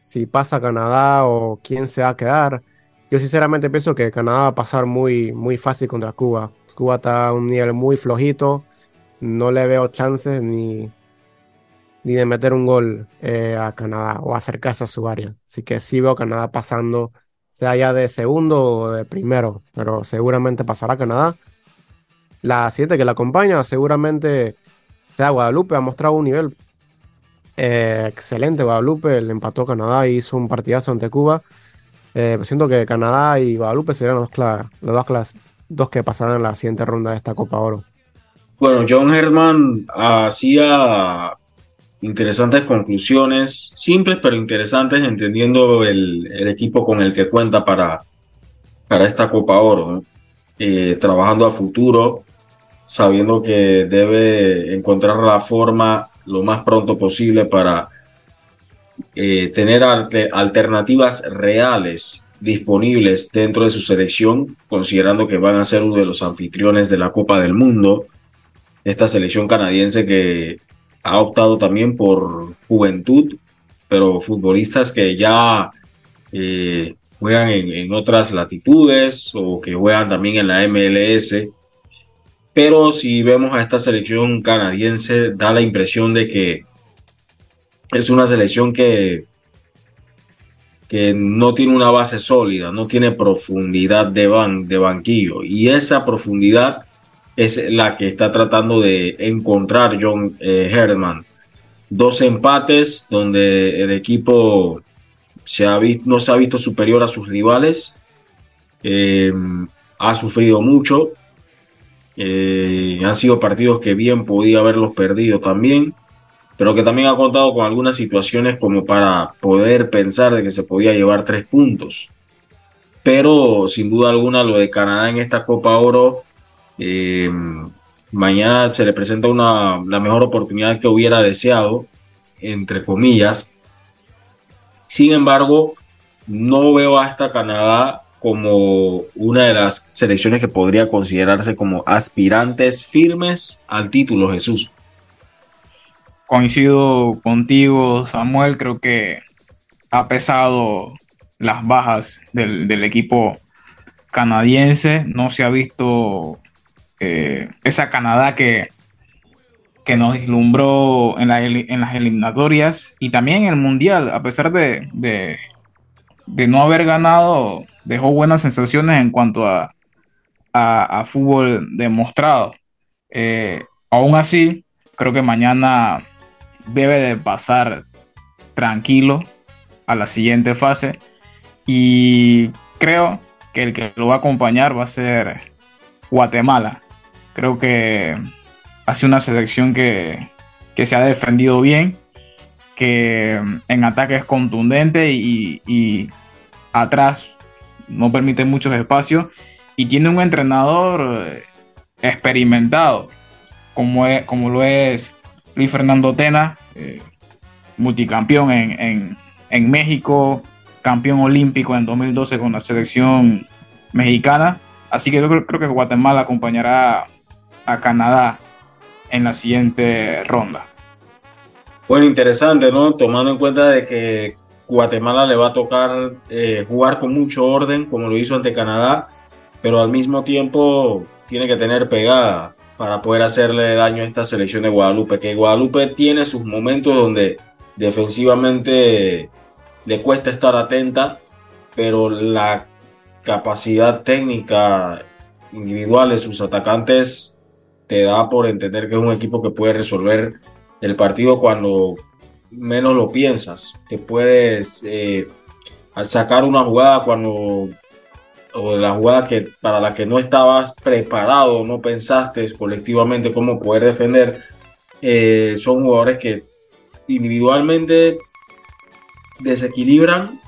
Speaker 5: si pasa Canadá o quién se va a quedar, yo sinceramente pienso que Canadá va a pasar muy, muy fácil contra Cuba. Cuba está a un nivel muy flojito, no le veo chances ni, ni de meter un gol eh, a Canadá o acercarse a su área. Así que sí veo Canadá pasando sea ya de segundo o de primero, pero seguramente pasará a Canadá. La siguiente que la acompaña seguramente sea Guadalupe, ha mostrado un nivel eh, excelente Guadalupe, le empató a Canadá y hizo un partidazo ante Cuba. Eh, siento que Canadá y Guadalupe serían los, dos, dos, dos que pasarán en la siguiente ronda de esta Copa Oro.
Speaker 2: Bueno, John Herman hacía interesantes conclusiones, simples pero interesantes, entendiendo el, equipo con el que cuenta para, para esta Copa Oro, eh, trabajando a futuro, sabiendo que debe encontrar la forma lo más pronto posible para eh, tener alternativas reales disponibles dentro de su selección, considerando que van a ser uno de los anfitriones de la Copa del Mundo. Esta selección canadiense que ha optado también por juventud, pero futbolistas que ya eh, juegan en, otras latitudes o que juegan también en la MLS. Pero si vemos a esta selección canadiense, da la impresión de que es una selección que, que no tiene una base sólida, no tiene profundidad de, ban, de banquillo. Y esa profundidad es la que está tratando de encontrar John eh, Herman. Dos empates donde el equipo se ha no se ha visto superior a sus rivales, em, ha sufrido mucho Eh, han sido partidos que bien podía haberlos perdido también, pero que también ha contado con algunas situaciones como para poder pensar de que se podía llevar tres puntos. Pero sin duda alguna lo de Canadá en esta Copa Oro, eh, mañana se le presenta una, la mejor oportunidad que hubiera deseado, entre comillas. Sin embargo, no veo hasta Canadá como una de las selecciones que podría considerarse como aspirantes firmes al título, Jesús.
Speaker 3: Coincido contigo, Samuel, creo que ha pesado las bajas del, equipo canadiense, no se ha visto eh, esa Canadá que, que nos islumbró en, las eliminatorias y también en el Mundial, a pesar de, de, de no haber ganado dejó buenas sensaciones en cuanto a, a, fútbol demostrado. Eh, aún así, creo que mañana debe de pasar tranquilo a la siguiente fase y creo que el que lo va a acompañar va a ser Guatemala. Creo que ha sido una selección que, que se ha defendido bien, que en ataque es contundente y, atrás no permite muchos espacios y tiene un entrenador eh, experimentado, como, es, como lo es Luis Fernando Tena, eh, multicampeón en, México, campeón olímpico en 2012 con la selección mexicana. Así que yo creo, creo que Guatemala acompañará a Canadá en la siguiente ronda.
Speaker 2: Bueno, interesante, ¿no? Tomando en cuenta de que Guatemala le va a tocar eh, jugar con mucho orden, como lo hizo ante Canadá, pero al mismo tiempo tiene que tener pegada para poder hacerle daño a esta selección de Guadalupe, que Guadalupe tiene sus momentos donde defensivamente le cuesta estar atenta, pero la capacidad técnica individual de sus atacantes te da por entender que es un equipo que puede resolver el partido cuando menos lo piensas. Te puedes eh, sacar una jugada cuando o la jugada que para la que no estabas preparado, no pensaste colectivamente cómo poder defender. Eh, son jugadores que individualmente desequilibran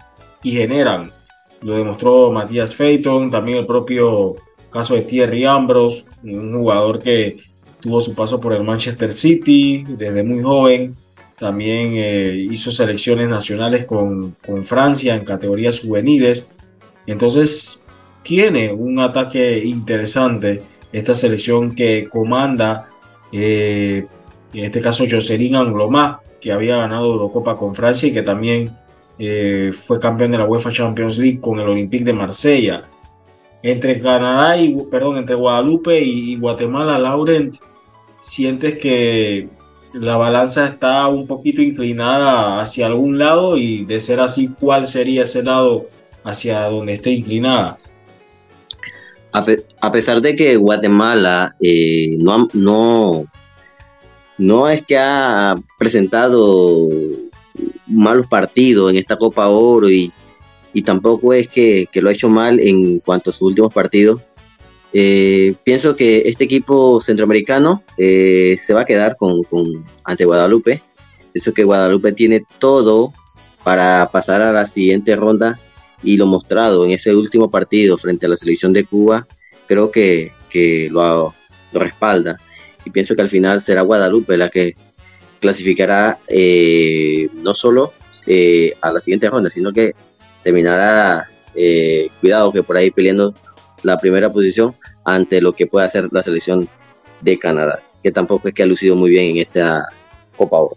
Speaker 2: y generan. Lo demostró Matías Feiton, también el propio caso de Thierry Ambros, un jugador que tuvo su paso por el Manchester City desde muy joven también eh, hizo selecciones nacionales con, Francia en categorías juveniles. Entonces tiene un ataque interesante esta selección que comanda, eh, en este caso Jocelyn Anglomá, que había ganado Eurocopa con Francia y que también eh, fue campeón de la UEFA Champions League con el Olympique de Marsella. Entre Canadá y, perdón, entre Guadalupe y Guatemala, Laurent, sientes que la balanza está un poquito inclinada hacia algún lado y de ser así, ¿cuál sería ese lado hacia donde esté inclinada?
Speaker 4: A, pesar de que Guatemala eh, no, no, no es que ha presentado malos partidos en esta Copa Oro y, tampoco es que, que, lo ha hecho mal en cuanto a sus últimos partidos, eh, pienso que este equipo centroamericano eh, se va a quedar con, ante Guadalupe. Pienso que Guadalupe tiene todo para pasar a la siguiente ronda y lo mostrado en ese último partido frente a la selección de Cuba, creo que, lo, respalda. Y pienso que al final será Guadalupe la que clasificará eh, no solo a la siguiente ronda, sino que terminará, cuidado que por ahí peleando la primera posición ante lo que puede hacer la selección de Canadá, que tampoco es que ha lucido muy bien en esta Copa Oro.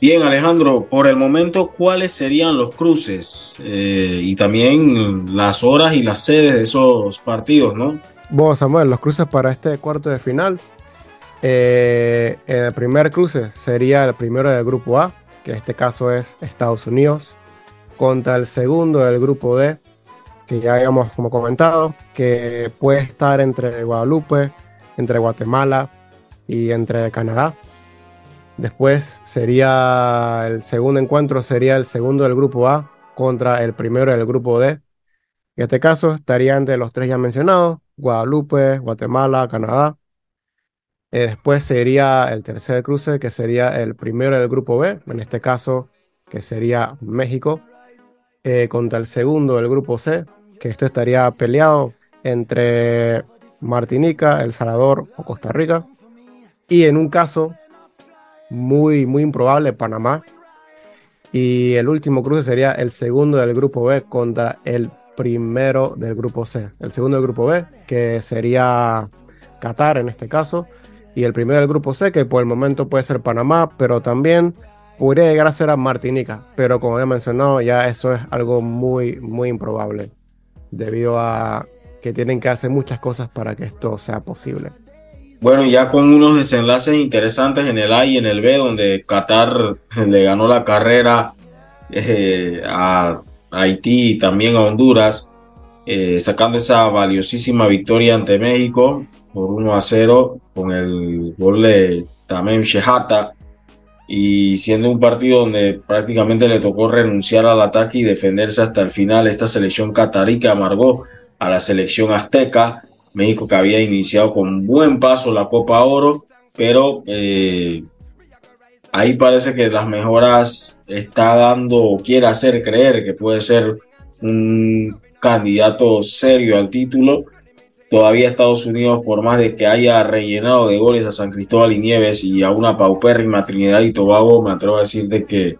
Speaker 2: Bien, Alejandro, por el momento, ¿cuáles serían los cruces eh, y también las horas y las sedes de esos partidos, no?
Speaker 5: Bueno, Samuel, los cruces para este cuarto de final. Eh, el primer cruce sería el primero del grupo A, que en este caso es Estados Unidos, contra el segundo del grupo D, que ya habíamos como comentado, que puede estar entre Guadalupe, entre Guatemala y entre Canadá. Después sería el segundo encuentro, sería el segundo del grupo A contra el primero del grupo D. En este caso estaría entre los tres ya mencionados, Guadalupe, Guatemala, Canadá. Eh, después sería el tercer cruce, que sería el primero del grupo B, en este caso, que sería México, eh, contra el segundo del grupo C, que este estaría peleado entre Martinica, El Salvador o Costa Rica. Y en un caso muy, muy improbable, Panamá. Y el último cruce sería el segundo del grupo B contra el primero del grupo C. El segundo del grupo B, que sería Qatar en este caso. Y el primero del grupo C, que por el momento puede ser Panamá, pero también podría llegar a ser a Martinica. Pero como he mencionado, ya eso es algo muy, muy improbable. Debido a que tienen que hacer muchas cosas para que esto sea posible.
Speaker 2: Bueno, ya con unos desenlaces interesantes en el A y en el B, donde Qatar le ganó la carrera eh, a Haití y también a Honduras, eh, sacando esa valiosísima victoria ante México por 1 a 0 con el gol de Tamem Shehata y siendo un partido donde prácticamente le tocó renunciar al ataque y defenderse hasta el final esta selección catarí que amargó a la selección azteca, México que había iniciado con buen paso la Copa Oro, pero eh, ahí parece que las mejoras está dando o quiere hacer creer que puede ser un candidato serio al título. Todavía Estados Unidos, por más de que haya rellenado de goles a San Cristóbal y Nieves y a una paupérrima Trinidad y Tobago, me atrevo a decir de que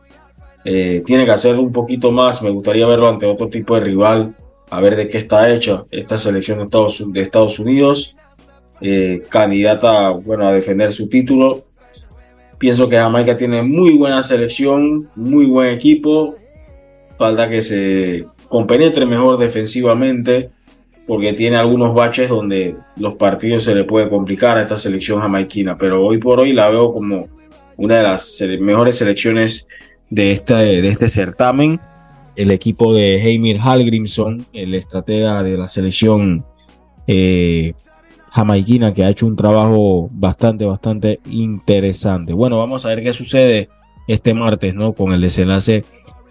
Speaker 2: eh, tiene que hacer un poquito más. Me gustaría verlo ante otro tipo de rival, a ver de qué está hecha esta selección de Estados, de Estados Unidos. Eh, candidata bueno, a defender su título Pienso que Jamaica tiene muy buena selección, muy buen equipo. Falta que se compenetre mejor defensivamente porque tiene algunos baches donde los partidos se le puede complicar a esta selección jamaiquina, pero hoy por hoy la veo como una de las mejores selecciones de este, de este certamen. El equipo de Heimir Hallgrimson, el estratega de la selección eh, jamaiquina que ha hecho un trabajo bastante, bastante interesante. Bueno, vamos a ver qué sucede este martes, ¿no? Con el desenlace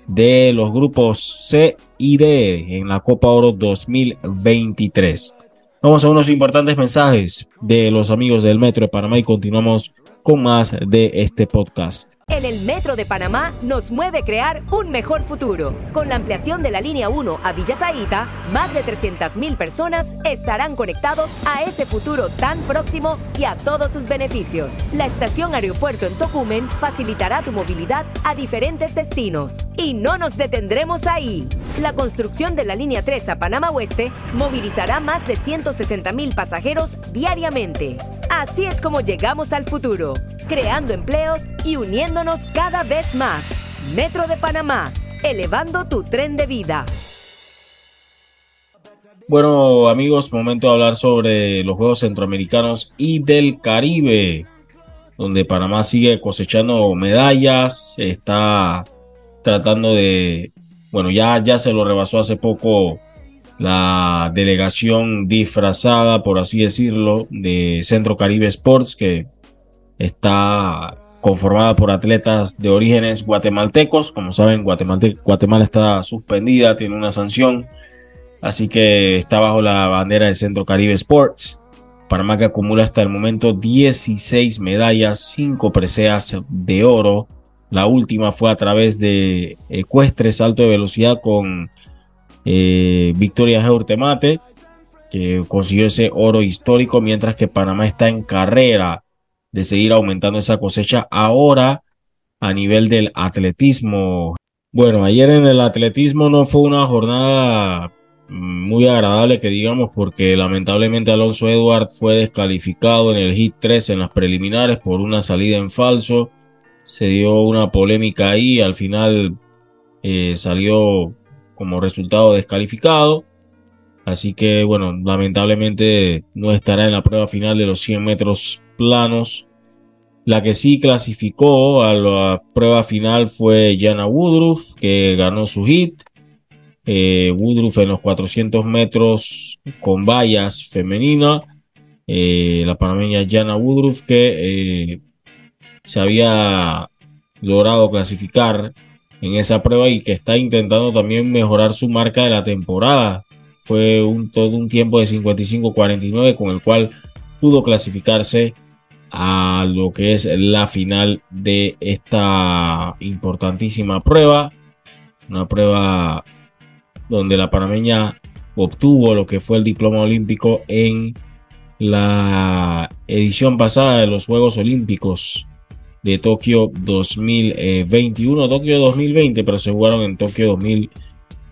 Speaker 2: de los grupos C y D en la Copa Oro 2023. Vamos a unos importantes mensajes de los amigos del Metro de Panamá y continuamos con más de este podcast.
Speaker 13: En el Metro de Panamá nos mueve crear un mejor futuro. Con la ampliación de la línea 1 a Villa Zaita, más de 300.000 personas estarán conectados a ese futuro tan próximo y a todos sus beneficios. La estación aeropuerto en Tocumen facilitará tu movilidad a diferentes destinos. Y no nos detendremos ahí. La construcción de la línea 3 a Panamá Oeste movilizará más de 160.000 pasajeros diariamente. Así es como llegamos al futuro, creando empleos y uniendo cada vez más. Metro de Panamá, elevando tu tren de vida.
Speaker 2: Bueno, amigos, momento de hablar sobre los Juegos Centroamericanos y del Caribe, donde Panamá sigue cosechando medallas, está tratando de, bueno, ya, ya se lo rebasó hace poco la delegación disfrazada, por así decirlo, de Centro Caribe Sports, que está conformada por atletas de orígenes guatemaltecos. Como saben, Guatemala está suspendida, tiene una sanción, así que está bajo la bandera del Centro Caribe Sports. Panamá que acumula hasta el momento 16 medallas, 5 preseas de oro. La última fue a través de ecuestre, salto de velocidad con eh, Victoria Geurtemate, que consiguió ese oro histórico, mientras que Panamá está en carrera de seguir aumentando esa cosecha ahora a nivel del atletismo. Bueno, ayer en el atletismo no fue una jornada muy agradable que digamos porque lamentablemente Alonso Edward fue descalificado en el hit 3 en las preliminares por una salida en falso. Se dio una polémica ahí, al final eh, salió como resultado descalificado. Así que bueno, lamentablemente no estará en la prueba final de los 100 metros planos. La que sí clasificó a la prueba final fue Jana Woodruff, que ganó su hit. Eh, Woodruff en los 400 metros con vallas femenina. Eh, la panameña Jana Woodruff, que eh, se había logrado clasificar en esa prueba y que está intentando también mejorar su marca de la temporada. Fue un, todo un tiempo de 55-49 con el cual pudo clasificarse a lo que es la final de esta importantísima prueba. Una prueba donde la panameña obtuvo lo que fue el diploma olímpico en la edición pasada de los Juegos Olímpicos de Tokio 2021, Tokio 2020, pero se jugaron en Tokio 2000,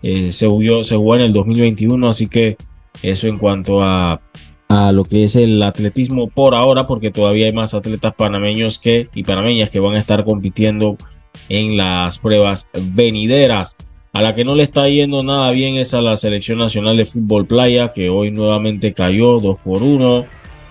Speaker 2: eh, se, jugó, se jugó en el 2021, así que eso en cuanto a, a lo que es el atletismo por ahora, porque todavía hay más atletas panameños que, y panameñas que van a estar compitiendo en las pruebas venideras. A la que no le está yendo nada bien es a la selección nacional de fútbol playa, que hoy nuevamente cayó 2 por 1.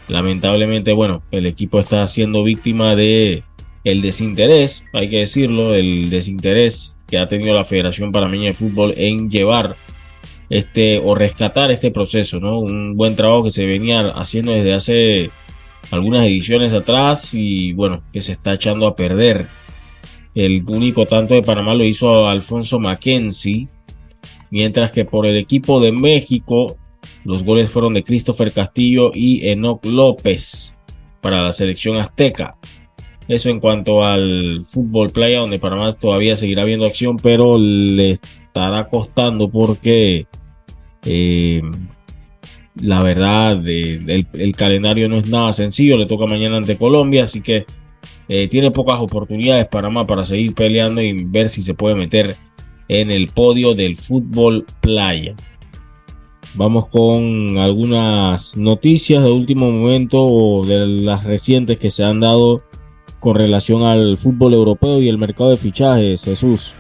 Speaker 2: Lamentablemente, bueno, el equipo está siendo víctima de el desinterés, hay que decirlo, el desinterés que ha tenido la Federación Panameña de Fútbol en llevar este o rescatar este proceso, ¿no? Un buen trabajo que se venía haciendo desde hace algunas ediciones atrás y bueno, que se está echando a perder. El único tanto de Panamá lo hizo Alfonso Mackenzie, mientras que por el equipo de México los goles fueron de Christopher Castillo y Enoch López para la selección azteca. Eso en cuanto al fútbol playa, donde Panamá todavía seguirá viendo acción, pero le estará costando porque eh, la verdad el, calendario no es nada sencillo. Le toca mañana ante Colombia, así que eh, tiene pocas oportunidades Panamá para seguir peleando y ver si se puede meter en el podio del fútbol playa. Vamos con algunas noticias de último momento o de las recientes que se han dado con relación al fútbol europeo y el mercado de fichajes, Jesús?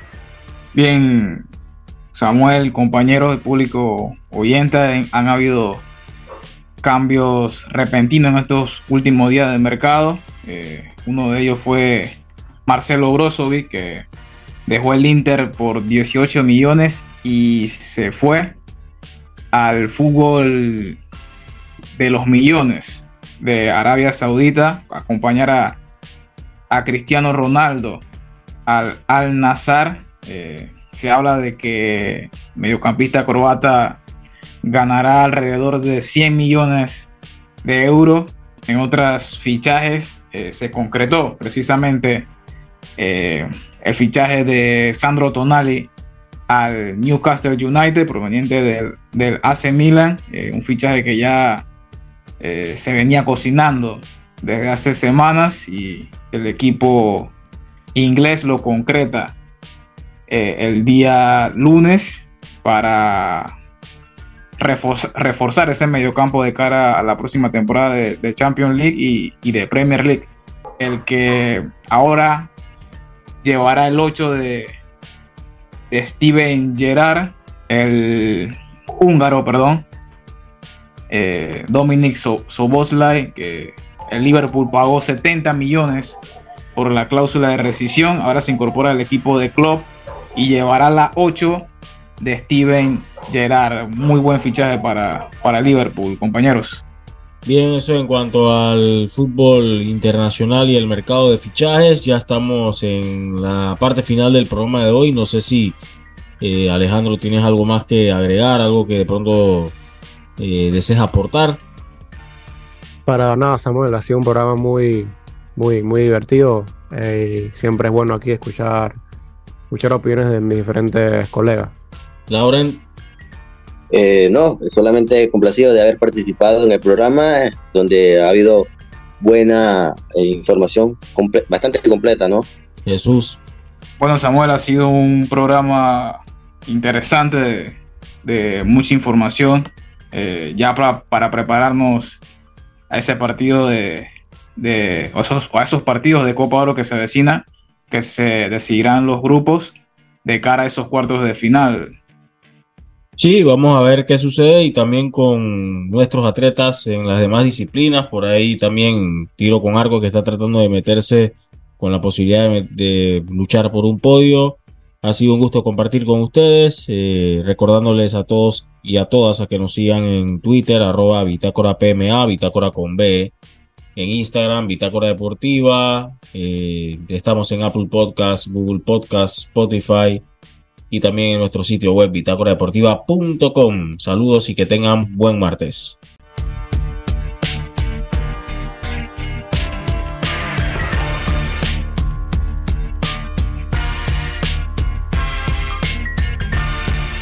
Speaker 3: Bien, Samuel, compañeros de público oyente, han habido cambios repentinos en estos últimos días del mercado. Eh, uno de ellos fue Marcelo Brozovic, que dejó el Inter por 18 millones y se fue al fútbol de los millones de Arabia Saudita a acompañar a a Cristiano Ronaldo al Al Nazar. Eh, se habla de que mediocampista croata ganará alrededor de 100 millones de euros. En otras fichajes eh, se concretó precisamente eh, el fichaje de Sandro Tonali al Newcastle United proveniente del, del AC Milan, un fichaje que ya se venía cocinando desde hace semanas y el equipo inglés lo concreta eh, el día lunes para reforzar, ese mediocampo de cara a la próxima temporada de, Champions League y, de Premier League. El que ahora llevará el 8 de, Steven Gerrard, el húngaro, perdón, eh, Dominic que el Liverpool pagó 70 millones por la cláusula de rescisión. Ahora se incorpora al equipo de club y llevará la 8 de Steven Gerrard. Muy buen fichaje para, para Liverpool, compañeros.
Speaker 2: Bien, eso en cuanto al fútbol internacional y el mercado de fichajes. Ya estamos en la parte final del programa de hoy. No sé si eh, Alejandro tienes algo más que agregar, algo que de pronto eh, desees aportar.
Speaker 5: Para nada, Samuel, ha sido un programa muy, muy, muy divertido. Eh, siempre es bueno aquí escuchar, escuchar opiniones de mis diferentes colegas.
Speaker 2: Lauren.
Speaker 4: Eh, no, solamente complacido de haber participado en el programa, donde ha habido buena eh, información, bastante completa, ¿no?
Speaker 2: Jesús.
Speaker 3: Bueno, Samuel, ha sido un programa interesante de, mucha información. ya para, para prepararnos a ese partido de, de esos, a esos partidos de Copa Oro que se avecina, que se decidirán los grupos de cara a esos cuartos de final.
Speaker 2: Sí, vamos a ver qué sucede y también con nuestros atletas en las demás disciplinas. Por ahí también tiro con arco que está tratando de meterse con la posibilidad de, luchar por un podio. Ha sido un gusto compartir con ustedes, eh, recordándoles a todos y a todas a que nos sigan en Twitter, arroba Bitácora PMA, Bitácora con B, en Instagram, Bitácora Deportiva, eh, estamos en Apple Podcast, Google Podcast, Spotify y también en nuestro sitio web bitácoradeportiva.com. Saludos y que tengan buen martes.